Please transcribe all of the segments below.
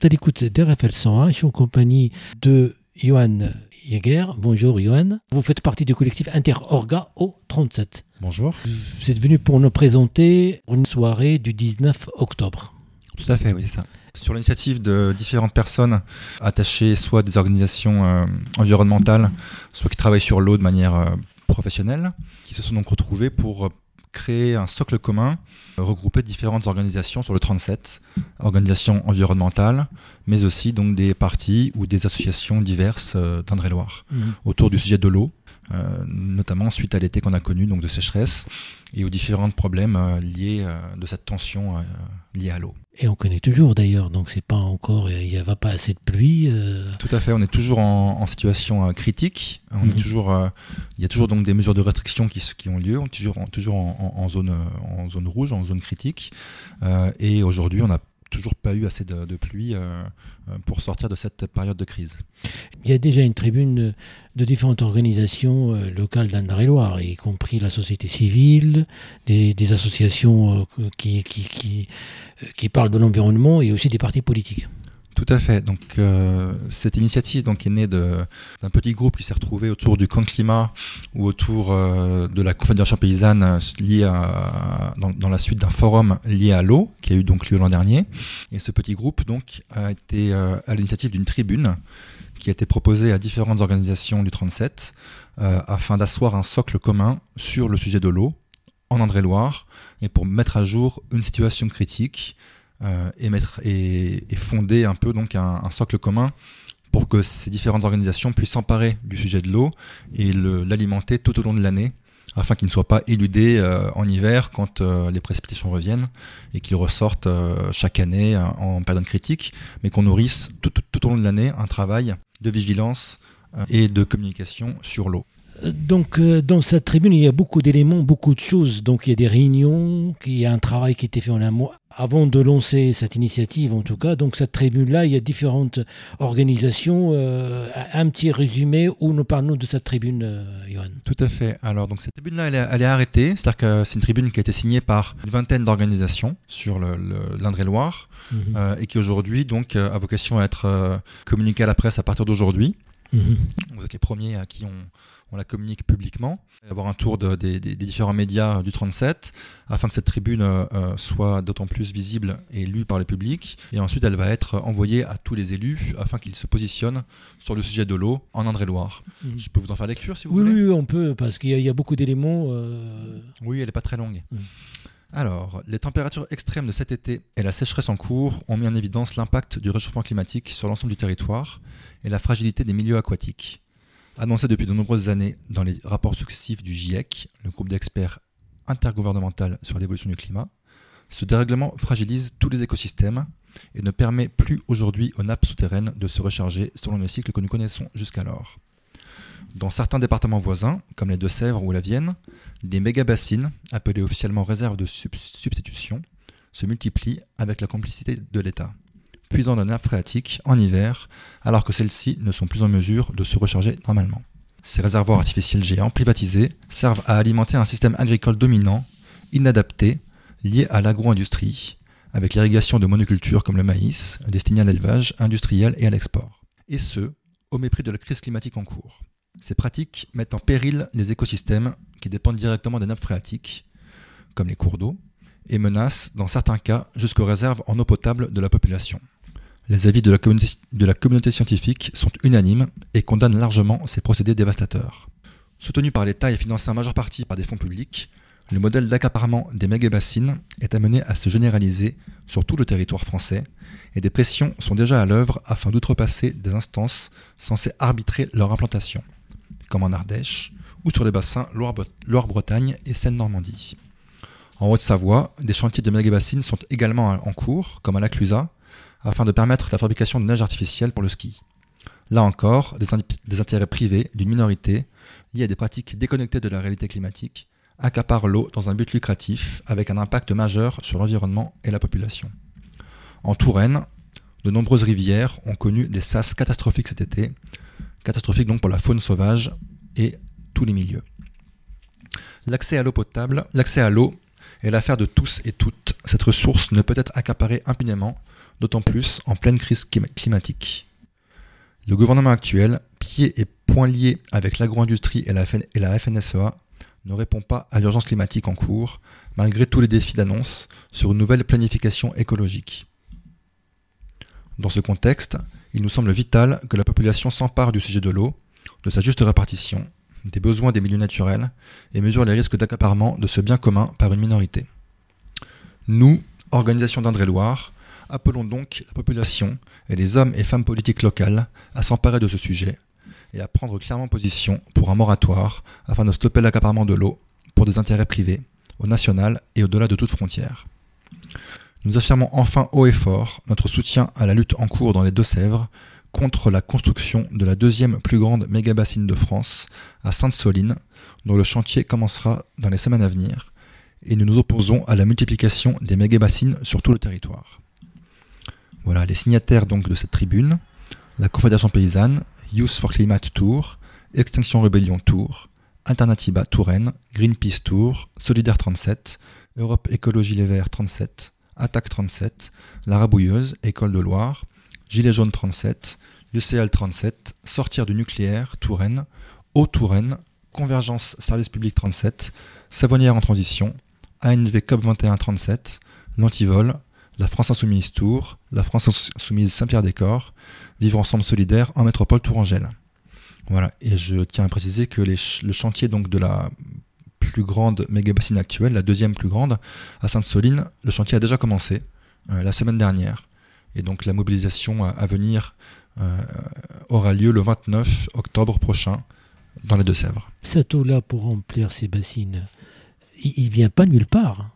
Suis à l'écoute d'RFL 101. Je suis en compagnie de Johan Jäger. Bonjour Johan. Vous faites partie du collectif Interorga au 37. Bonjour. Vous êtes venu pour nous présenter une soirée du 19 octobre. Tout à fait, oui, c'est ça. Sur l'initiative de différentes personnes attachées soit à des organisations euh, environnementales, soit qui travaillent sur l'eau de manière euh, professionnelle, qui se sont donc retrouvées pour euh, créer un socle commun, regrouper différentes organisations sur le 37, organisations environnementales, mais aussi donc des partis ou des associations diverses euh, d'Indre-et-Loire autour du sujet de l'eau, euh, notamment suite à l'été qu'on a connu donc de sécheresse et aux différents problèmes euh, liés euh, de cette tension liée à l'eau. Et on connaît toujours d'ailleurs, donc c'est pas encore, il n'y a pas assez de pluie. euh, Tout à fait, on est toujours en, en situation euh, critique. On Mhm. est toujours, euh, il y a toujours donc des mesures de restriction qui, ont lieu, on est toujours, en, toujours en, en- en zone, euh, en zone rouge, en zone critique. Euh, et aujourd'hui, on n'a toujours pas eu assez de, pluie euh, pour sortir de cette période de crise. Il y a déjà une tribune de différentes organisations euh, locales d'Indre-et-Loire, y compris la société civile, des, associations euh, qui parlent de l'environnement et aussi des partis politiques. Tout à fait. Donc euh, cette initiative donc est née d'un petit groupe qui s'est retrouvé autour du camp climat ou autour euh, de la confédération paysanne euh, liée à, dans, la suite d'un forum lié à l'eau qui a eu donc lieu l'an dernier. Et ce petit groupe donc a été euh, à l'initiative d'une tribune qui a été proposée à différentes organisations du 37 euh, afin d'asseoir un socle commun sur le sujet de l'eau en Indre-et-Loire et pour mettre à jour une situation critique et, mettre, et, et fonder un peu donc un, socle commun pour que ces différentes organisations puissent s'emparer du sujet de l'eau et l'alimenter tout au long de l'année afin qu'il ne soit pas éludé euh, en hiver quand euh, les précipitations reviennent et qu'il ressorte euh, chaque année euh, en période critique, mais qu'on nourrisse tout, au long de l'année un travail de vigilance euh, et de communication sur l'eau. Donc, euh, dans cette tribune, il y a beaucoup d'éléments, beaucoup de choses. Donc, il y a des réunions, il y a un travail qui a été fait en amont avant de lancer cette initiative, en tout cas. Donc, cette tribune-là, il y a différentes organisations. Euh, un petit résumé où nous parlons de cette tribune, euh, Johan. Tout à fait. Alors, donc cette tribune-là, elle, est- elle est arrêtée. C'est-à-dire que c'est une tribune qui a été signée par une vingtaine d'organisations sur le- le- l'Indre-et-Loire Mhm. euh, et qui aujourd'hui donc a vocation à être communiquée à la presse à partir d'aujourd'hui. Mhm. Vous êtes les premiers à qui on, on la communique publiquement. Avoir un tour de- des, différents médias du 37 afin que cette tribune euh, soit d'autant plus visible et lue par le public. Et ensuite, elle va être envoyée à tous les élus afin qu'ils se positionnent sur le sujet de l'eau en Indre-et-Loire. Mhm. Je peux vous en faire lecture si vous Oui, voulez? oui, on peut, parce qu'il y, a- il y a beaucoup d'éléments. euh, Oui, elle n'est pas très longue. Mm. Alors, les températures extrêmes de cet été et la sécheresse en cours ont mis en évidence l'impact du réchauffement climatique sur l'ensemble du territoire et la fragilité des milieux aquatiques. Annoncé depuis de nombreuses années dans les rapports successifs du GIEC, le groupe d'experts intergouvernemental sur l'évolution du climat, ce dérèglement fragilise tous les écosystèmes et ne permet plus aujourd'hui aux nappes souterraines de se recharger selon les cycles que nous connaissons jusqu'alors. Dans certains départements voisins, comme les Deux-Sèvres ou la Vienne, des méga-bassines, appelées officiellement réserves de sub- substitution, se multiplient avec la complicité de l'État, puisant dans les nappes phréatiques en hiver, alors que celles-ci ne sont plus en mesure de se recharger normalement. Ces réservoirs artificiels géants privatisés servent à alimenter un système agricole dominant, inadapté, lié à l'agro-industrie, avec l'irrigation de monocultures comme le maïs, destiné à l'élevage industriel et à l'export. Et ce, au mépris de la crise climatique en cours. Ces pratiques mettent en péril les écosystèmes qui dépendent directement des nappes phréatiques, comme les cours d'eau, et menacent, dans certains cas, jusqu'aux réserves en eau potable de la population. Les avis de la communauté, scientifique sont unanimes et condamnent largement ces procédés dévastateurs. Soutenu par l'État et financé en majeure partie par des fonds publics, le modèle d'accaparement des méga-bassines est amené à se généraliser sur tout le territoire français et des pressions sont déjà à l'œuvre afin d'outrepasser des instances censées arbitrer leur implantation, comme en Ardèche ou sur les bassins Loire- Loire-Bretagne et Seine-Normandie. En Haute-Savoie, des chantiers de méga-bassines sont également en cours, comme à la Clusaz, afin de permettre la fabrication de neige artificielle pour le ski. Là encore, des, intérêts privés d'une minorité liés à des pratiques déconnectées de la réalité climatique accaparent l'eau dans un but lucratif avec un impact majeur sur l'environnement et la population. En Touraine, de nombreuses rivières ont connu des sas catastrophiques cet été, catastrophiques donc pour la faune sauvage et tous les milieux. L'accès à l'eau potable, l'accès à l'eau est l'affaire de tous et toutes. Cette ressource ne peut être accaparée impunément, d'autant plus en pleine crise climatique. Le gouvernement actuel, pieds et poings liés avec l'agro-industrie et et la FNSEA, ne répond pas à l'urgence climatique en cours, malgré tous les défis d'annonce sur une nouvelle planification écologique. Dans ce contexte, il nous semble vital que la population s'empare du sujet de l'eau, de sa juste répartition, des besoins des milieux naturels et mesure les risques d'accaparement de ce bien commun par une minorité. Nous, organisation d'Indre-et-Loire, appelons donc la population et les hommes et femmes politiques locales à s'emparer de ce sujet et à prendre clairement position pour un moratoire afin de stopper l'accaparement de l'eau pour des intérêts privés, au national et au-delà de toute frontière. Nous affirmons enfin haut et fort notre soutien à la lutte en cours dans les Deux-Sèvres contre la construction de la deuxième plus grande méga-bassine de France à Sainte-Soline, dont le chantier commencera dans les semaines à venir, et nous nous opposons à la multiplication des méga-bassines sur tout le territoire. Voilà les signataires donc de cette tribune, la Confédération paysanne, Youth for Climate Tour, Extinction Rebellion Tour, Alternativa Touraine, Greenpeace Tour, Solidaire 37, Europe Écologie Les Verts 37, Attaque 37, La Rabouilleuse, École de Loire, Gilets jaunes 37, UCL 37, Sortir du nucléaire, Touraine, Haut-Touraine, Convergence Service Public 37, Savonnière en transition, ANV COP 21 37, L'Antivol, la France Insoumise Tours, la France Insoumise Saint-Pierre-des-Corps, Vivre ensemble solidaire en métropole Tourangelle. Voilà, et je tiens à préciser que le chantier donc de la plus grande méga bassine actuelle, la deuxième plus grande, à Sainte-Soline, le chantier a déjà commencé euh, la semaine dernière. Et donc la mobilisation à, venir euh, aura lieu le 29 octobre prochain dans les Deux-Sèvres. Cette eau-là, pour remplir ces bassines, il ne vient pas nulle part.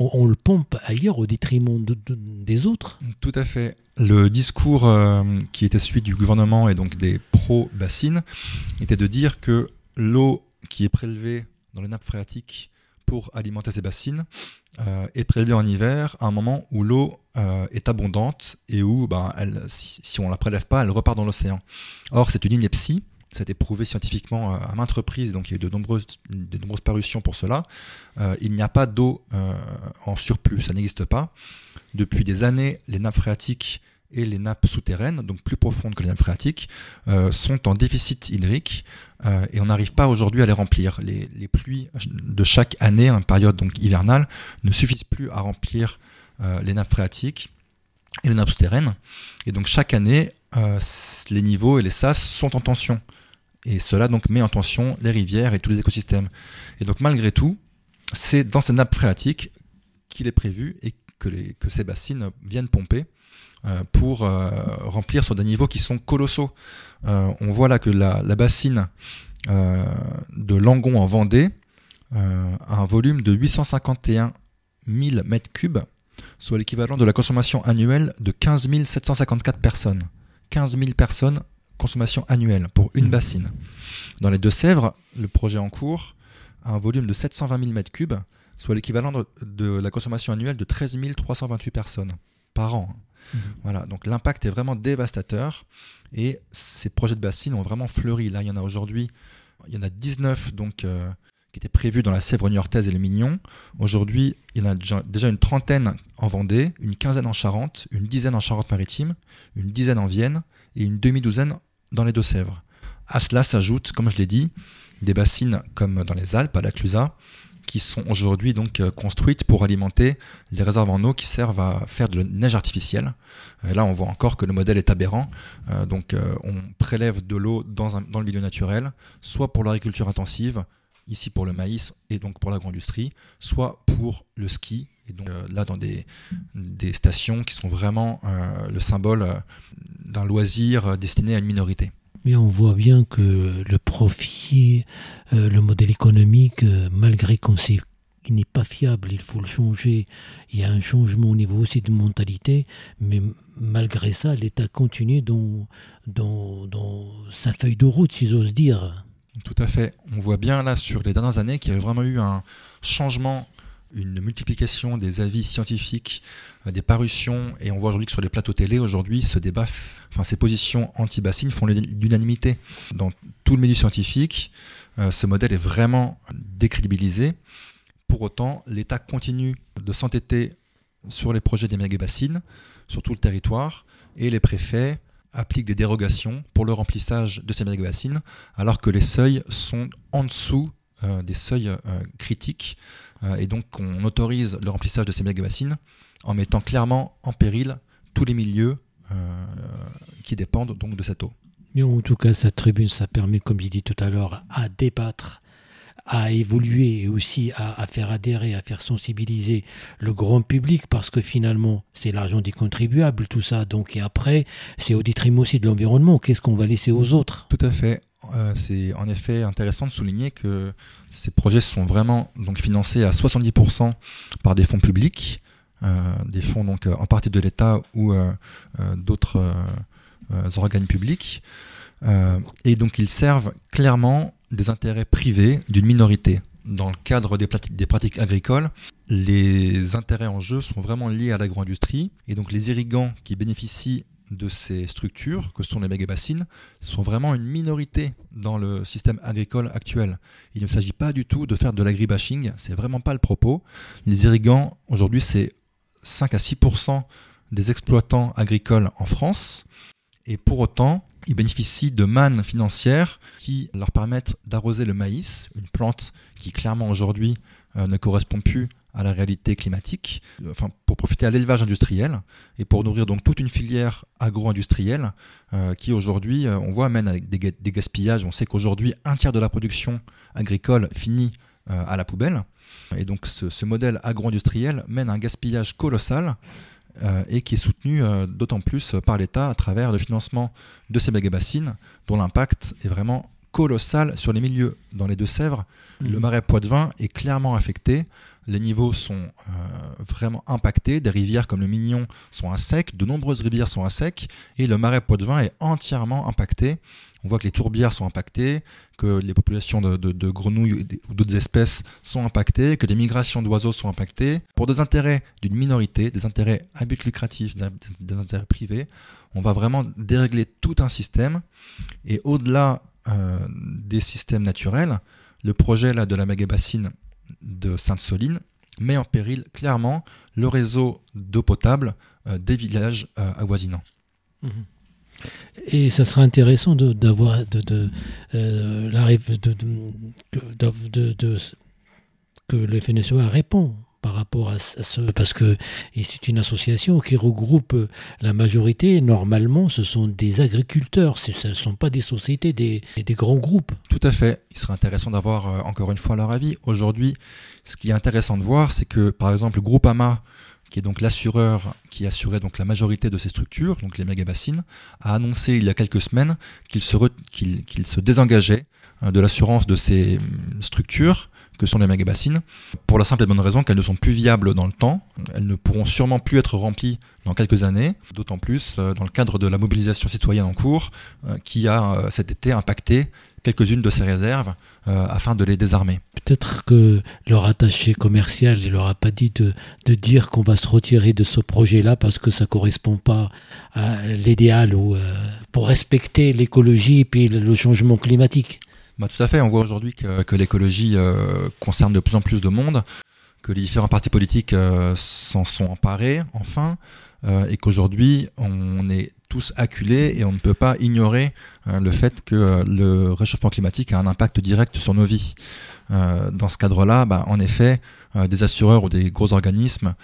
On, le pompe ailleurs au détriment des autres. Tout à fait. Le discours euh, qui était celui du gouvernement et donc des pro-bassines était de dire que l'eau qui est prélevée dans les nappes phréatiques pour alimenter ces bassines euh, est prélevée en hiver à un moment où l'eau euh, est abondante et où, ben, elle, si, on ne la prélève pas, elle repart dans l'océan. Or, c'est une ineptie. Ça a été prouvé scientifiquement à maintes reprises, donc il y a eu de nombreuses, nombreuses parutions pour cela. Euh, il n'y a pas d'eau en surplus, ça n'existe pas. Depuis des années, les nappes phréatiques et les nappes souterraines, donc plus profondes que les nappes phréatiques, euh, sont en déficit hydrique euh, et on n'arrive pas aujourd'hui à les remplir. Les, pluies de chaque année, en période donc hivernale, ne suffisent plus à remplir euh, les nappes phréatiques et les nappes souterraines. Et donc chaque année, les niveaux et les sas sont en tension. Et cela donc met en tension les rivières et tous les écosystèmes. Et donc malgré tout, c'est dans ces nappes phréatiques qu'il est prévu et que, ces bassines viennent pomper euh, pour euh, remplir sur des niveaux qui sont colossaux. Euh, on voit là que la, bassine de Langon en Vendée a un volume de 851 000 mètres cubes, soit l'équivalent de la consommation annuelle de 15 754 personnes. 15 000 personnes, consommation annuelle pour une mmh. bassine. Dans les Deux-Sèvres, le projet en cours a un volume de 720 000 mètres cubes, soit l'équivalent de, la consommation annuelle de 13 328 personnes par an. Mhm. Voilà, donc l'impact est vraiment dévastateur et ces projets de bassines ont vraiment fleuri. Là, il y en a aujourd'hui, il y en a 19 donc, euh, qui étaient prévus dans la Sèvre niortaise et les Mignons. Aujourd'hui, il y en a déjà une trentaine en Vendée, une quinzaine en Charente, une dizaine en Charente-Maritime, une dizaine en Vienne et une demi-douzaine dans les Deux-Sèvres. À cela s'ajoutent, comme je l'ai dit, des bassines comme dans les Alpes, à la Clusaz, qui sont aujourd'hui donc euh, construites pour alimenter les réserves en eau qui servent à faire de la neige artificielle. Là, on voit encore que le modèle est aberrant. Euh, donc, euh, on prélève de l'eau dans, dans, le milieu naturel, soit pour l'agriculture intensive, ici pour le maïs et donc pour l'agro-industrie, soit pour le ski. Et donc là, dans des, des, stations qui sont vraiment le symbole d'un loisir destiné à une minorité. Mais on voit bien que le profit, euh, le modèle économique, euh, malgré qu'on sait qu'il n'est pas fiable, il faut le changer. Il y a un changement au niveau aussi de mentalité, mais malgré ça, l'État continue dans, dans, dans, sa feuille de route, si j'ose dire. Tout à fait. On voit bien là sur les dernières années qu'il y a vraiment eu un changement une multiplication des avis scientifiques, euh, des parutions, et on voit aujourd'hui que sur les plateaux télé, aujourd'hui, ce débat, enfin, ces positions anti-bassines font l'unanimité. Dans tout le milieu scientifique, euh, ce modèle est vraiment décrédibilisé. Pour autant, l'État continue de s'entêter sur les projets des méga-bassines, sur tout le territoire, et les préfets appliquent des dérogations pour le remplissage de ces méga-bassines, alors que les seuils sont en dessous des seuils critiques euh, et donc on autorise le remplissage de ces méga-bassines en mettant clairement en péril tous les milieux euh, qui dépendent donc de cette eau. Mais en tout cas, cette tribune, ça permet, comme j'ai dit tout à l'heure, à débattre, à évoluer et aussi à, faire adhérer, à faire sensibiliser le grand public parce que finalement, c'est l'argent des contribuables, tout ça. Donc, et après, c'est au détriment aussi de l'environnement. Qu'est-ce qu'on va laisser aux autres? Tout à fait. Euh, c'est en effet intéressant de souligner que ces projets sont vraiment donc financés à 70% par des fonds publics, euh, des fonds donc en partie de l'État ou euh, d'autres organes publics, et donc ils servent clairement des intérêts privés d'une minorité. Dans le cadre des, des pratiques agricoles, les intérêts en jeu sont vraiment liés à l'agro-industrie, et donc les irrigants qui bénéficient de ces structures, que sont les méga-bassines, sont vraiment une minorité dans le système agricole actuel. Il ne s'agit pas du tout de faire de l'agribashing, c'est vraiment pas le propos. Les irrigants, aujourd'hui, c'est 5 à 6% des exploitants agricoles en France, et pour autant, ils bénéficient de mannes financières qui leur permettent d'arroser le maïs, une plante qui clairement aujourd'hui euh, ne correspond plus à la réalité climatique, enfin, pour profiter à l'élevage industriel et pour nourrir donc toute une filière agro-industrielle euh, qui aujourd'hui, euh, on voit, mène avec des, gaspillages. On sait qu'aujourd'hui, un tiers de la production agricole finit euh, à la poubelle. Et donc ce, modèle agro-industriel mène à un gaspillage colossal et qui est soutenu d'autant plus par l'État à travers le financement de ces méga-bassines dont l'impact est vraiment colossal sur les milieux. Dans les Deux-Sèvres, le mmh. marais Poitevin est clairement affecté les niveaux sont euh, vraiment impactés. Des rivières comme le Mignon sont à sec, de nombreuses rivières sont à sec, et le marais Poitevin est entièrement impacté. On voit que les tourbières sont impactées, que les populations de, grenouilles ou d'autres espèces sont impactées, que les migrations d'oiseaux sont impactées. Pour des intérêts d'une minorité, des intérêts à but lucratif, des, intérêts privés, on va vraiment dérégler tout un système. Et au-delà euh, des systèmes naturels, le projet là, de la méga-bassine de Sainte-Soline met en péril clairement le réseau d'eau potable euh, des villages euh, avoisinants. Mhm. Et ça sera intéressant d'avoir de, de, que le FNSEA répond par rapport à, ce parce que c'est une association qui regroupe la majorité. Normalement ce sont des agriculteurs. Ce ne sont pas des sociétés des, des, grands groupes. Tout à fait. Il serait intéressant d'avoir euh, encore une fois leur avis. Aujourd'hui ce qui est intéressant de voir c'est que par exemple Groupama qui est donc l'assureur qui assurait donc la majorité de ces structures donc les méga bassines a annoncé il y a quelques semaines qu'il se, se désengageait euh, de l'assurance de ces hum, structures que sont les méga-bassines, pour la simple et bonne raison qu'elles ne sont plus viables dans le temps, elles ne pourront sûrement plus être remplies dans quelques années, d'autant plus euh, dans le cadre de la mobilisation citoyenne en cours, euh, qui a euh, cet été impacté quelques-unes de ces réserves afin de les désarmer. Peut-être que leur attaché commercial ne leur a pas dit de, de dire qu'on va se retirer de ce projet-là parce que ça ne correspond pas à l'idéal ou pour respecter l'écologie et puis le changement climatique. Bah, tout à fait, on voit aujourd'hui que, l'écologie euh, concerne de plus en plus de monde, que les différents partis politiques euh, s'en sont emparés, enfin, euh, et qu'aujourd'hui on est tous acculés et on ne peut pas ignorer le fait que le réchauffement climatique a un impact direct sur nos vies. dans ce cadre-là, bah, en effet, des assureurs ou des gros organismes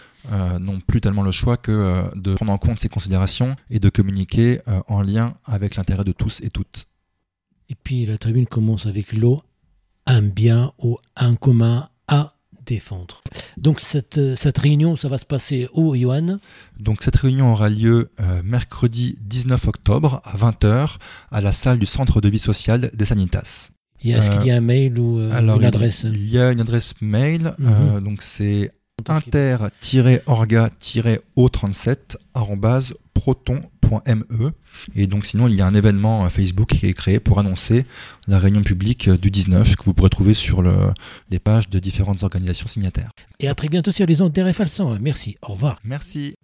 n'ont plus tellement le choix que de prendre en compte ces considérations et de communiquer en lien avec l'intérêt de tous et toutes. Et puis la tribune commence avec l'eau, un bien ou un commun à défendre. Donc cette, cette réunion, ça va se passer au Yohan Donc cette réunion aura lieu euh, mercredi 19 octobre à 20h à la salle du centre de vie sociale des Sanitas. Est-ce qu'il y a un mail ou euh, une adresse? Il y a une adresse mail, mhm. euh, donc c'est inter-orga-o37 et donc sinon il y a un événement Facebook qui est créé pour annoncer la réunion publique du 19 que vous pourrez trouver sur les pages de différentes organisations signataires. Et à très bientôt sur les ondes d'RFL 100. Merci, au revoir. Merci.